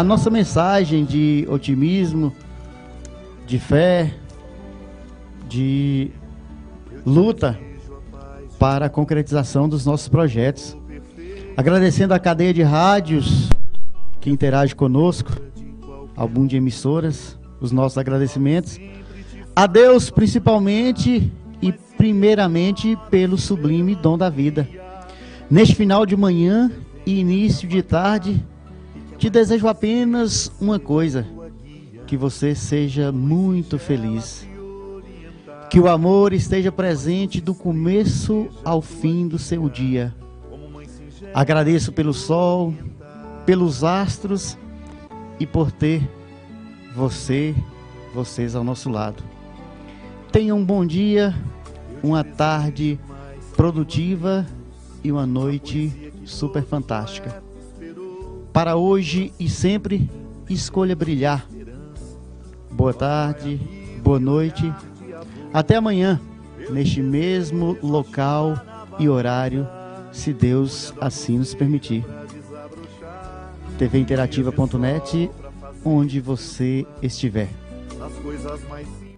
a nossa mensagem de otimismo, de fé, de luta para a concretização dos nossos projetos. Agradecendo a cadeia de rádios que interage conosco, ao boom de emissoras, os nossos agradecimentos. A Deus, principalmente e primeiramente pelo sublime dom da vida. Neste final de manhã e início de tarde, te desejo apenas uma coisa: que você seja muito feliz. Que o amor esteja presente do começo ao fim do seu dia. Agradeço pelo sol, pelos astros e por ter você, vocês ao nosso lado. Tenha um bom dia, uma tarde produtiva e uma noite super fantástica. Para hoje e sempre, escolha brilhar. Boa tarde, boa noite. Até amanhã, neste mesmo local e horário, se Deus assim nos permitir. tvinterativa.net, onde você estiver.